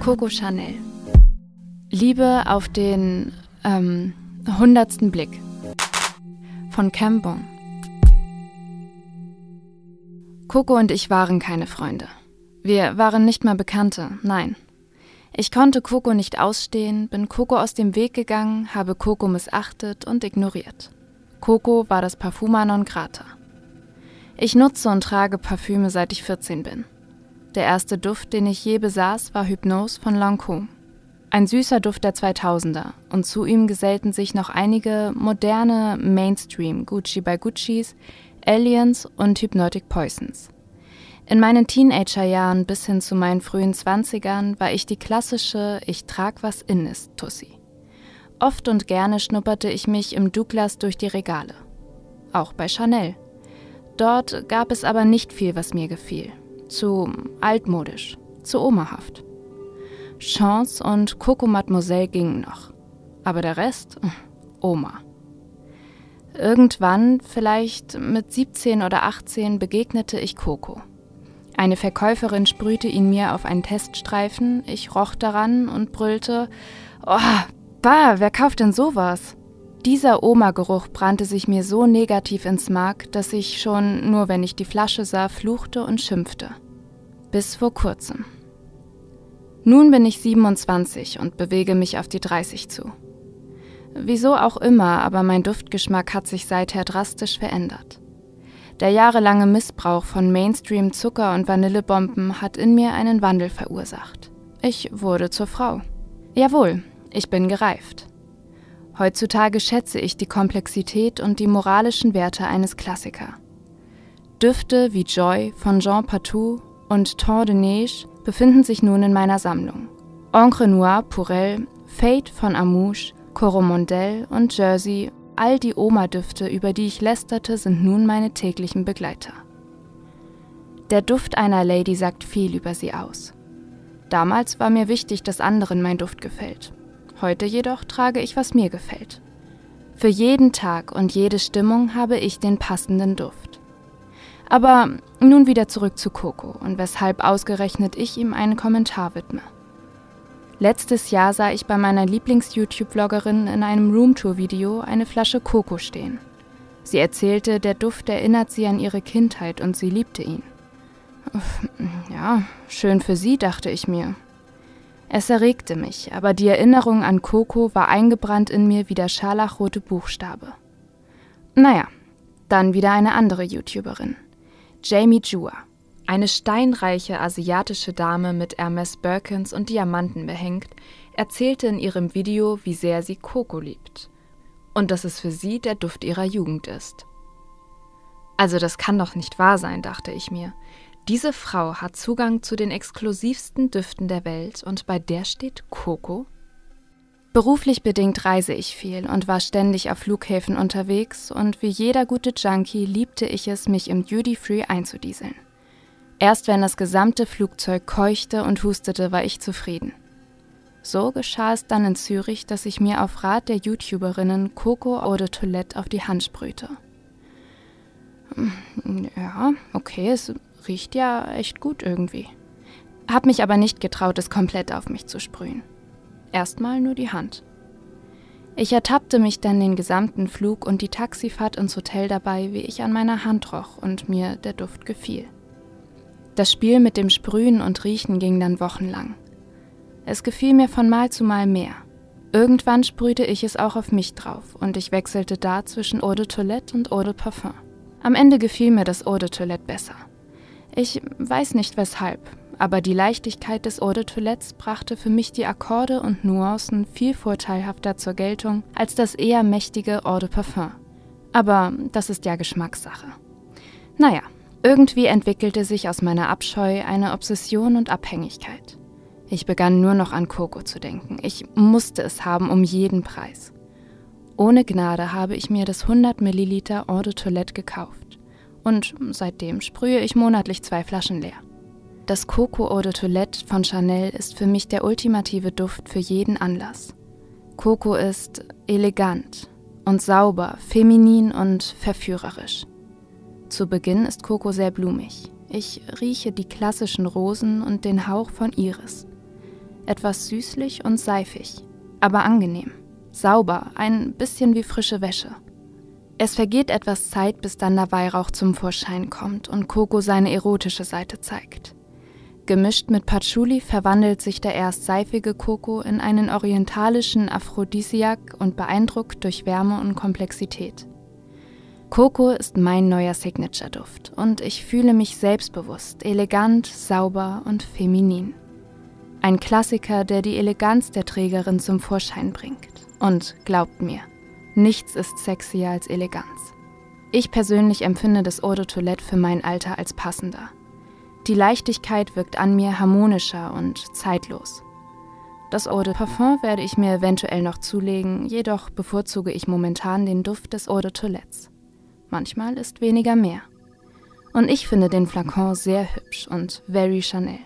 Coco Chanel. Liebe auf den ähm, hundertsten Blick. Von Cambon. Coco und ich waren keine Freunde. Wir waren nicht mal Bekannte, nein. Ich konnte Coco nicht ausstehen, bin Coco aus dem Weg gegangen, habe Coco missachtet und ignoriert. Coco war das Parfuma non grata. Ich nutze und trage Parfüme seit ich 14 bin. Der erste Duft, den ich je besaß, war Hypnose von Lancôme. Ein süßer Duft der 2000er und zu ihm gesellten sich noch einige moderne Mainstream Gucci by Guccis, Aliens und Hypnotic Poisons. In meinen Teenagerjahren bis hin zu meinen frühen Zwanzigern war ich die klassische Ich trag was in ist Tussi. Oft und gerne schnupperte ich mich im Douglas durch die Regale. Auch bei Chanel. Dort gab es aber nicht viel, was mir gefiel. Zu altmodisch, zu omahaft. Chance und Coco Mademoiselle gingen noch. Aber der Rest? Oma. Irgendwann, vielleicht mit 17 oder 18, begegnete ich Coco. Eine Verkäuferin sprühte ihn mir auf einen Teststreifen, ich roch daran und brüllte: Oh, bah, wer kauft denn sowas? Dieser Oma-Geruch brannte sich mir so negativ ins Mark, dass ich schon, nur wenn ich die Flasche sah, fluchte und schimpfte. Bis vor kurzem. Nun bin ich 27 und bewege mich auf die 30 zu. Wieso auch immer, aber mein Duftgeschmack hat sich seither drastisch verändert. Der jahrelange Missbrauch von Mainstream-Zucker- und Vanillebomben hat in mir einen Wandel verursacht. Ich wurde zur Frau. Jawohl, ich bin gereift. Heutzutage schätze ich die Komplexität und die moralischen Werte eines Klassikers. Düfte wie Joy von Jean Patou und Temps de Neige befinden sich nun in meiner Sammlung. Encre Noir Pourel, Fate von Amouche, Coromandel und Jersey, all die Oma-Düfte, über die ich lästerte, sind nun meine täglichen Begleiter. Der Duft einer Lady sagt viel über sie aus. Damals war mir wichtig, dass anderen mein Duft gefällt. Heute jedoch trage ich, was mir gefällt. Für jeden Tag und jede Stimmung habe ich den passenden Duft. Aber nun wieder zurück zu Coco und weshalb ausgerechnet ich ihm einen Kommentar widme. Letztes Jahr sah ich bei meiner Lieblings-YouTube-Vloggerin in einem Roomtour-Video eine Flasche Coco stehen. Sie erzählte, der Duft erinnert sie an ihre Kindheit und sie liebte ihn. Ja, schön für sie, dachte ich mir. Es erregte mich, aber die Erinnerung an Coco war eingebrannt in mir wie der scharlachrote Buchstabe. Naja, dann wieder eine andere YouTuberin. Jamie Jua. Eine steinreiche asiatische Dame mit Hermes Birkins und Diamanten behängt, erzählte in ihrem Video, wie sehr sie Coco liebt. Und dass es für sie der Duft ihrer Jugend ist. Also das kann doch nicht wahr sein, dachte ich mir. Diese Frau hat Zugang zu den exklusivsten Düften der Welt und bei der steht Coco? Beruflich bedingt reise ich viel und war ständig auf Flughäfen unterwegs und wie jeder gute Junkie liebte ich es, mich im Duty Free einzudieseln. Erst wenn das gesamte Flugzeug keuchte und hustete, war ich zufrieden. So geschah es dann in Zürich, dass ich mir auf Rat der YouTuberinnen Coco Eau de Toilette auf die Hand sprühte. Hm, ja, okay, es riecht ja echt gut irgendwie. Hab mich aber nicht getraut, es komplett auf mich zu sprühen. Erstmal nur die Hand. Ich ertappte mich dann den gesamten Flug und die Taxifahrt ins Hotel dabei, wie ich an meiner Hand roch und mir der Duft gefiel. Das Spiel mit dem Sprühen und Riechen ging dann wochenlang. Es gefiel mir von Mal zu Mal mehr. Irgendwann sprühte ich es auch auf mich drauf und ich wechselte da zwischen Eau de Toilette und Eau de Parfum. Am Ende gefiel mir das Eau de Toilette besser. Ich weiß nicht weshalb, aber die Leichtigkeit des Eau de Toilettes brachte für mich die Akkorde und Nuancen viel vorteilhafter zur Geltung als das eher mächtige Eau de Parfum. Aber das ist ja Geschmackssache. Naja, irgendwie entwickelte sich aus meiner Abscheu eine Obsession und Abhängigkeit. Ich begann nur noch an Coco zu denken. Ich musste es haben um jeden Preis. Ohne Gnade habe ich mir das 100 Milliliter Eau de Toilette gekauft. Und seitdem sprühe ich monatlich zwei Flaschen leer. Das Coco Eau de Toilette von Chanel ist für mich der ultimative Duft für jeden Anlass. Coco ist elegant und sauber, feminin und verführerisch. Zu Beginn ist Coco sehr blumig. Ich rieche die klassischen Rosen und den Hauch von Iris. etwas süßlich und seifig, aber angenehm, sauber, ein bisschen wie frische Wäsche. Es vergeht etwas Zeit, bis dann der Weihrauch zum Vorschein kommt und Coco seine erotische Seite zeigt. Gemischt mit Patchouli verwandelt sich der erst seifige Coco in einen orientalischen Aphrodisiak und beeindruckt durch Wärme und Komplexität. Coco ist mein neuer Signature-Duft und ich fühle mich selbstbewusst, elegant, sauber und feminin. Ein Klassiker, der die Eleganz der Trägerin zum Vorschein bringt. Und glaubt mir, nichts ist sexier als Eleganz. Ich persönlich empfinde das Eau de Toilette für mein Alter als passender. Die Leichtigkeit wirkt an mir harmonischer und zeitlos. Das Eau de Parfum werde ich mir eventuell noch zulegen, jedoch bevorzuge ich momentan den Duft des Eau de Toilettes. Manchmal ist weniger mehr. Und ich finde den Flakon sehr hübsch und very Chanel.